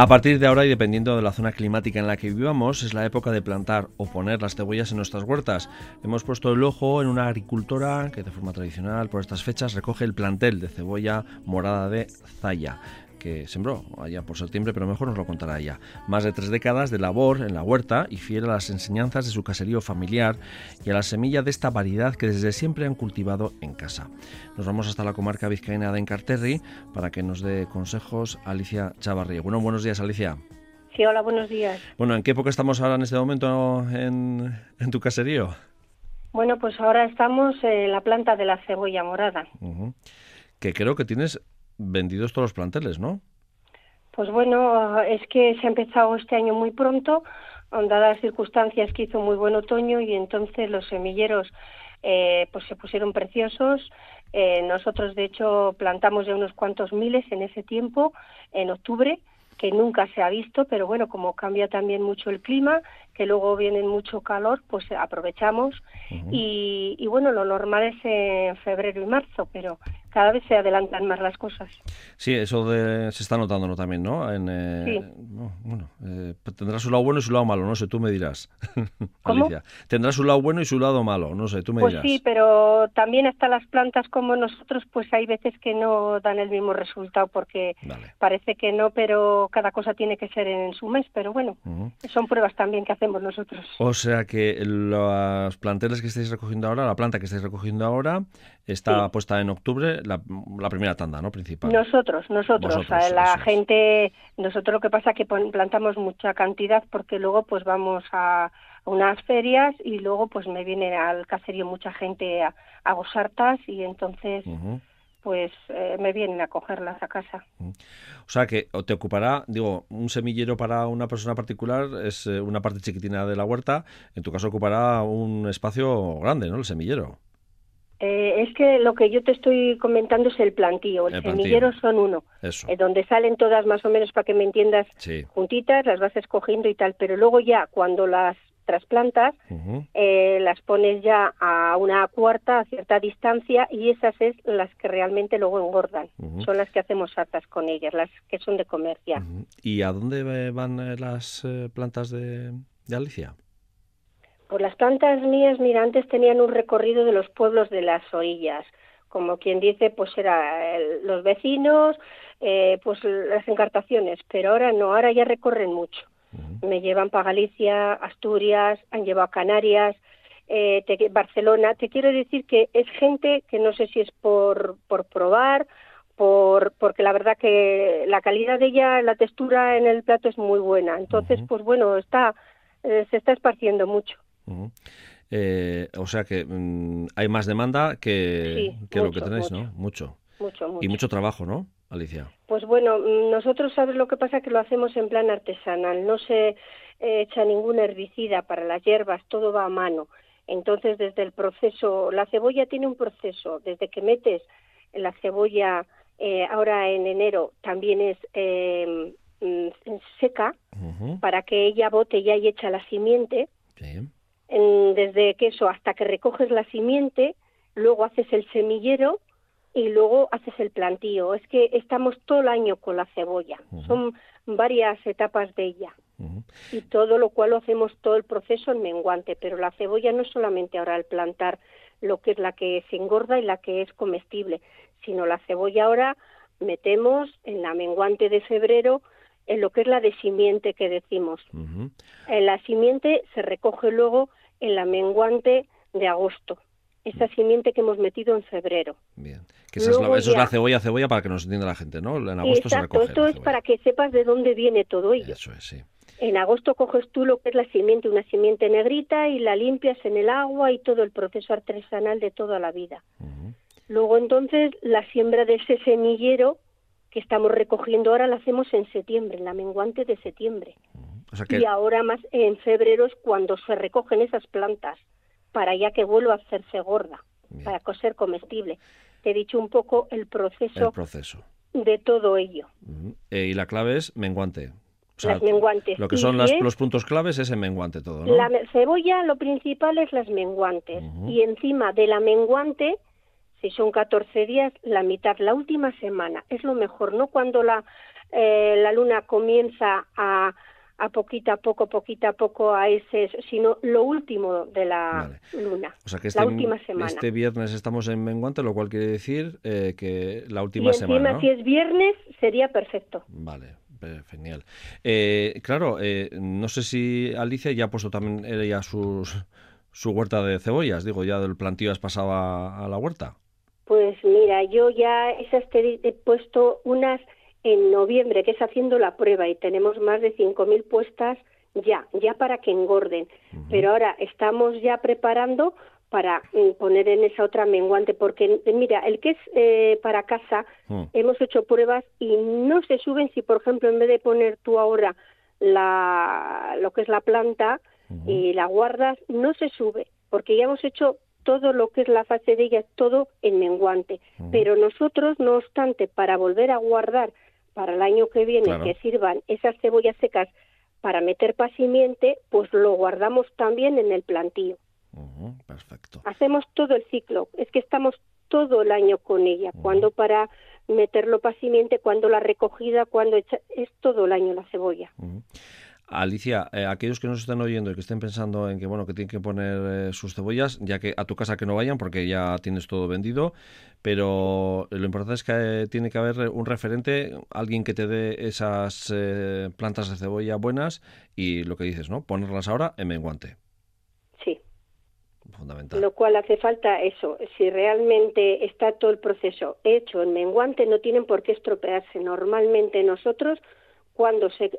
A partir de ahora y dependiendo de la zona climática en la que vivamos, es la época de plantar o poner las cebollas en nuestras huertas. Hemos puesto el ojo en una agricultora que de forma tradicional por estas fechas recoge el plantel de cebolla morada de Zaya que sembró allá por septiembre, pero mejor nos lo contará ella. Más de tres décadas de labor en la huerta y fiel a las enseñanzas de su caserío familiar y a la semilla de esta variedad que desde siempre han cultivado en casa. Nos vamos hasta la comarca vizcaína de Encarterri para que nos dé consejos Alicia Chavarría. Bueno, buenos días, Alicia. Sí, hola, buenos días. Bueno, ¿en qué época estamos ahora en este momento en, tu caserío? Bueno, pues ahora estamos en la planta de la cebolla morada. Que creo que tienes vendidos todos los planteles, ¿no? Pues bueno, es que se ha empezado este año muy pronto, dadas las circunstancias que hizo muy buen otoño y entonces los semilleros eh, pues se pusieron preciosos. Eh, nosotros, de hecho, plantamos ya unos cuantos miles en ese tiempo, en octubre, que nunca se ha visto, pero bueno, como cambia también mucho el clima, que luego viene mucho calor, pues aprovechamos. y, y, bueno, lo normal es en febrero y marzo, pero cada vez se adelantan más las cosas. Sí, eso de, se está notando también, ¿no? En, eh, sí. bueno, eh, tendrá su lado bueno y su lado malo, no sé, tú me dirás. ¿Cómo? Tendrá su lado bueno y su lado malo, no sé, tú me pues dirás. Pues sí, pero también hasta las plantas como nosotros, pues hay veces que no dan el mismo resultado porque parece que no, pero cada cosa tiene que ser en su mes, pero bueno, son pruebas también que hacemos nosotros. O sea que los planteles que estáis recogiendo ahora, la planta que estáis recogiendo ahora, está puesta en octubre la, primera tanda, ¿no? Principal. Nosotros, nosotros. la gente, nosotros lo que pasa es que plantamos mucha cantidad porque luego pues vamos a unas ferias y luego pues me viene al caserío mucha gente a, a gozartas y entonces pues eh, me vienen a cogerlas a casa. O sea que te ocupará, digo, un semillero para una persona particular es eh, una parte chiquitina de la huerta, en tu caso ocupará un espacio grande, ¿no? El semillero. Eh, es que lo que yo te estoy comentando es el plantío, el, semillero son uno, eh, donde salen todas más o menos para que me entiendas juntitas, las vas escogiendo y tal, pero luego ya cuando las trasplantas eh, las pones ya a una cuarta a cierta distancia y esas es las que realmente luego engordan, son las que hacemos hartas con ellas, las que son de comercia. ¿Y a dónde van las plantas de Alicia? Pues las plantas mías, mira, antes tenían un recorrido de los pueblos de las orillas, como quien dice, pues era los vecinos, eh, pues las encartaciones, pero ahora no, ahora ya recorren mucho. Me llevan para Galicia, Asturias, han llevado a Canarias, eh, Barcelona. Te quiero decir que es gente que no sé si es por, por probar, por, porque la verdad que la calidad de ella, la textura en el plato es muy buena. Entonces, pues bueno, está, eh, se está esparciendo mucho. Eh, o sea que mm, hay más demanda que, lo que tenéis, ¿no? Mucho. Mucho, Y mucho trabajo, ¿no, Alicia? Pues bueno, mm, nosotros, ¿sabes lo que pasa? Que lo hacemos en plan artesanal. No se echa ningún herbicida para las hierbas, todo va a mano. Entonces, desde el proceso, la cebolla tiene un proceso. Desde que metes la cebolla eh, ahora en enero, también es mm, seca para que ella bote ya y echa la simiente desde queso hasta que recoges la simiente, luego haces el semillero y luego haces el plantío. Es que estamos todo el año con la cebolla. Son varias etapas de ella. Y todo lo cual lo hacemos todo el proceso en menguante. Pero la cebolla no es solamente ahora al plantar lo que es la que se engorda y la que es comestible, sino la cebolla ahora metemos en la menguante de febrero en lo que es la de simiente que decimos. En la simiente se recoge luego en la menguante de agosto. Esa simiente que hemos metido en febrero. Bien. eso es la cebolla, cebolla para que nos entienda la gente, ¿no? En agosto se recoge. Esto es para que sepas de dónde viene todo ello. Eso es, sí. En agosto coges tú lo que es la simiente, una simiente negrita, y la limpias en el agua y todo el proceso artesanal de toda la vida. Luego entonces la siembra de ese semillero que estamos recogiendo ahora la hacemos en septiembre, en la menguante de septiembre. Y ahora más en febrero es cuando se recogen esas plantas para ya que vuelva a hacerse gorda, para ser comestible. Te he dicho un poco el proceso, proceso. de todo ello. Eh, y la clave es menguante. las menguantes. Lo que son los puntos claves es el menguante todo, ¿no? La cebolla, lo principal es las menguantes. Y encima de la menguante, si son 14 días, la mitad, la última semana. Es lo mejor, no cuando la eh, la luna comienza a, a poquito a poco, poquito a poco a ese, sino lo último de la luna, o sea que este, la última semana. Este viernes estamos en menguante, lo cual quiere decir eh, que la última y encima, semana. si es viernes, sería perfecto. Vale, genial. Eh, claro, eh, no sé si Alicia ya ha puesto también ella sus, su huerta de cebollas, digo, ya del plantío has pasado a, la huerta. Pues mira, yo ya esas he puesto unas en noviembre, que es haciendo la prueba, y tenemos más de 5.000 puestas ya, ya para que engorden. Pero ahora estamos ya preparando para mm, poner en esa otra menguante, porque mira, el que es eh, para casa, mm. hemos hecho pruebas y no se suben si, por ejemplo, en vez de poner tú ahora la, lo que es la planta y la guardas, no se sube, porque ya hemos hecho todo lo que es la fase de ella, todo en menguante. Pero nosotros, no obstante, para volver a guardar para el año que viene que sirvan esas cebollas secas para meter pasimiente, pues lo guardamos también en el plantío. perfecto. Hacemos todo el ciclo. Es que estamos todo el año con ella. Cuando para meterlo pasimiente, cuando la recogida, cuando es todo el año la cebolla. Alicia, eh, aquellos que nos están oyendo y que estén pensando en que bueno que tienen que poner eh, sus cebollas, ya que a tu casa que no vayan porque ya tienes todo vendido, pero lo importante es que eh, tiene que haber un referente, alguien que te dé esas plantas de cebolla buenas y lo que dices, ¿no? Ponerlas ahora en menguante. Sí. Fundamental. Lo cual hace falta eso. Si realmente está todo el proceso hecho en menguante, no tienen por qué estropearse. Normalmente nosotros cuando se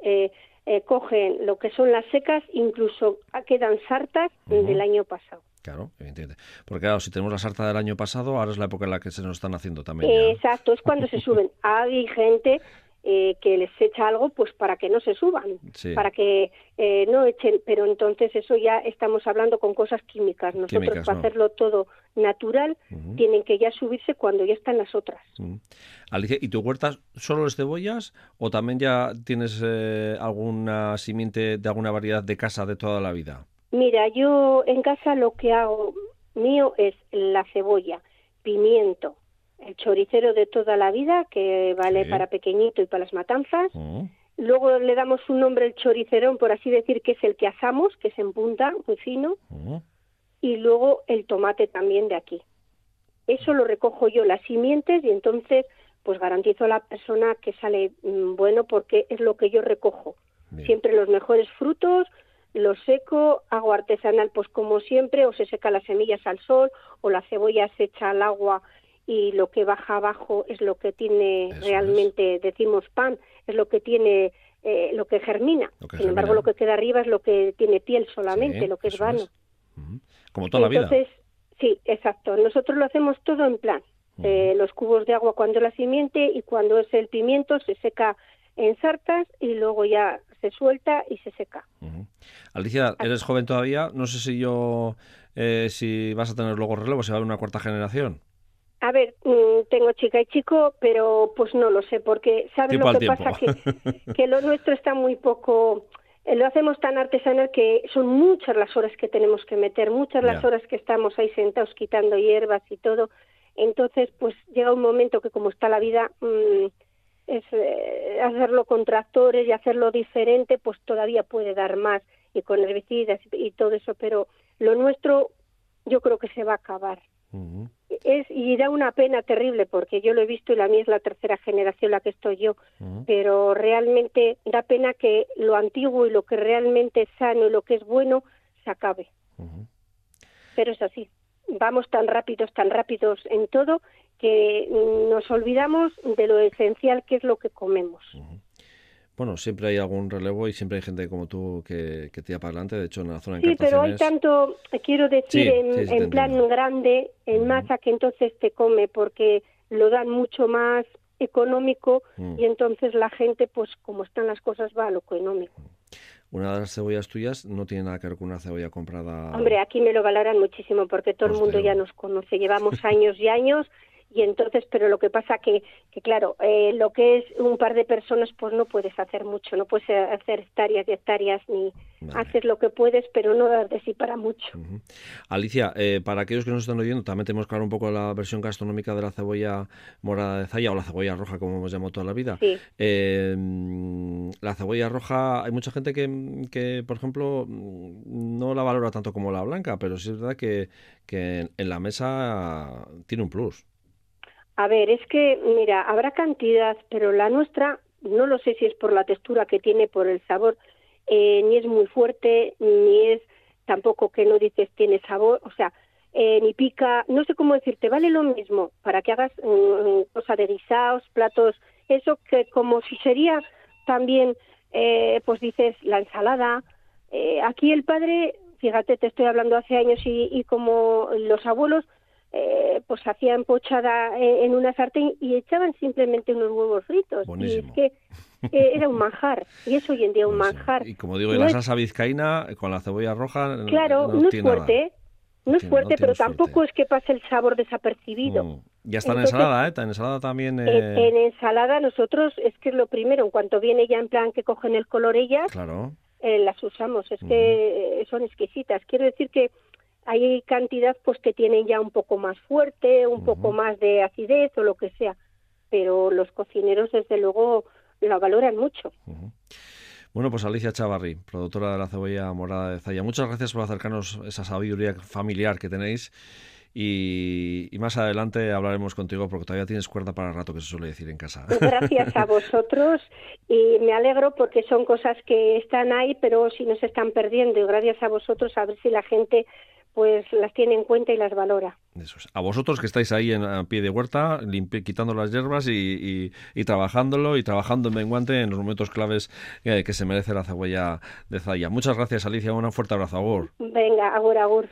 eh, cogen lo que son las secas, incluso quedan sartas del año pasado. Claro, evidentemente. Porque claro, si tenemos la sarta del año pasado, ahora es la época en la que se nos están haciendo también. Exacto, es cuando se suben. Hay gente eh, que les echa algo pues para que no se suban, para que eh, no echen, pero entonces eso ya estamos hablando con cosas químicas. Nosotros para hacerlo todo natural tienen que ya subirse cuando ya están las otras. Alicia, ¿y tu huerta solo es cebollas o también ya tienes eh, alguna simiente de alguna variedad de casa de toda la vida? Mira, yo en casa lo que hago mío es la cebolla, pimiento, el choricero de toda la vida, que vale para pequeñito y para las matanzas. Mm. Luego le damos un nombre el choricerón, por así decir, que es el que asamos, que se en punta, muy fino. Mm. Y luego el tomate también de aquí. Eso lo recojo yo, las simientes, y entonces pues garantizo a la persona que sale mm, bueno porque es lo que yo recojo. Siempre los mejores frutos, lo seco, hago artesanal pues como siempre, o se seca las semillas al sol, o la cebolla se echa al agua y lo que baja abajo es lo que tiene realmente, decimos pan, es lo que tiene, eh, lo que germina. Sin embargo, lo que queda arriba es lo que tiene piel solamente, lo que es vano. Como toda la vida. Sí, exacto. Nosotros lo hacemos todo en plan. Eh, los cubos de agua cuando la simiente y cuando es el pimiento se seca en sartas y luego ya se suelta y se seca. Alicia, eres joven todavía. No sé si yo, eh, si vas a tener luego relevo, si va a haber una cuarta generación. A ver, mm, tengo chica y chico, pero pues no lo sé, porque ¿sabes lo que pasa? Que, que lo nuestro está muy poco, eh, lo hacemos tan artesanal que son muchas las horas que tenemos que meter, muchas las horas que estamos ahí sentados quitando hierbas y todo. Entonces, pues llega un momento que como está la vida, mm, es eh, hacerlo con tractores y hacerlo diferente, pues todavía puede dar más y con herbicidas y todo eso, pero lo nuestro yo creo que se va a acabar es y da una pena terrible porque yo lo he visto y la mía es la tercera generación la que estoy yo, pero realmente da pena que lo antiguo y lo que realmente es sano y lo que es bueno se acabe. Pero es así. Vamos tan rápidos, tan rápidos en todo que nos olvidamos de lo esencial que es lo que comemos bueno, siempre hay algún relevo y siempre hay gente como tú que, que tira para adelante. De hecho, en la zona Sí, pero hay tanto, quiero decir, en, plan grande, en masa, que entonces te come porque lo dan mucho más económico mm. y entonces la gente, pues como están las cosas, va a lo económico. Una de las cebollas tuyas no tiene nada que ver con una cebolla comprada. Hombre, aquí me lo valoran muchísimo porque todo el mundo ya nos conoce. Llevamos años y años y entonces pero lo que pasa que que claro eh, lo que es un par de personas pues no puedes hacer mucho no puedes hacer hectáreas y hectáreas ni haces lo que puedes pero no das de sí para mucho. Alicia eh, para aquellos que nos están oyendo también tenemos que hablar un poco de la versión gastronómica de la cebolla morada de Zaya o la cebolla roja como hemos llamado toda la vida. Sí. eh, la cebolla roja hay mucha gente que, que por ejemplo no la valora tanto como la blanca pero sí es verdad que, que en la mesa tiene un plus a ver, es que, mira, habrá cantidad, pero la nuestra, no lo sé si es por la textura que tiene, por el sabor, eh, ni es muy fuerte, ni es tampoco que no dices tiene sabor, o sea, eh, ni pica, no sé cómo decirte, vale lo mismo para que hagas um, cosa de guisados, platos, eso que como si sería también, eh, pues dices, la ensalada. Eh, aquí el padre, fíjate, te estoy hablando hace años y, y como los abuelos, eh, pues hacían pochada eh, en una sartén y echaban simplemente unos huevos fritos. Buenísimo. Y es que eh, era un manjar, y es hoy en día un manjar. Y como digo, y No la es- salsa vizcaína con la cebolla roja. Claro, no, es nada. fuerte, no, es fuerte, no pero suerte. tampoco es que pase el sabor desapercibido. Mm. Ya está en ensalada, ¿eh? En ensalada también. En, eh, en ensalada nosotros es que es lo primero, en cuanto viene ya en plan que cogen el color ellas, Claro. eh, las usamos, es que eh, son exquisitas. Quiero decir que hay cantidad pues que tienen ya un poco más fuerte, un poco más de acidez o lo que sea, pero los cocineros desde luego la valoran mucho. Bueno, pues Alicia Chavarri, productora de la cebolla morada de Zaya. Muchas gracias por acercarnos esa sabiduría familiar que tenéis. Y, y más adelante hablaremos contigo porque todavía tienes cuerda para el rato, que se suele decir en casa. Gracias a vosotros y me alegro porque son cosas que están ahí, pero si no se están perdiendo y gracias a vosotros a ver si la gente pues las tiene en cuenta y las valora. Eso es. A vosotros que estáis ahí en a pie de huerta, limpi- quitando las hierbas y, y- y trabajándolo y trabajando en menguante en los momentos claves eh, que se merece la cebolla de Zaya. Muchas gracias, Alicia. Un fuerte abrazo. Agur. Venga, agur, agur.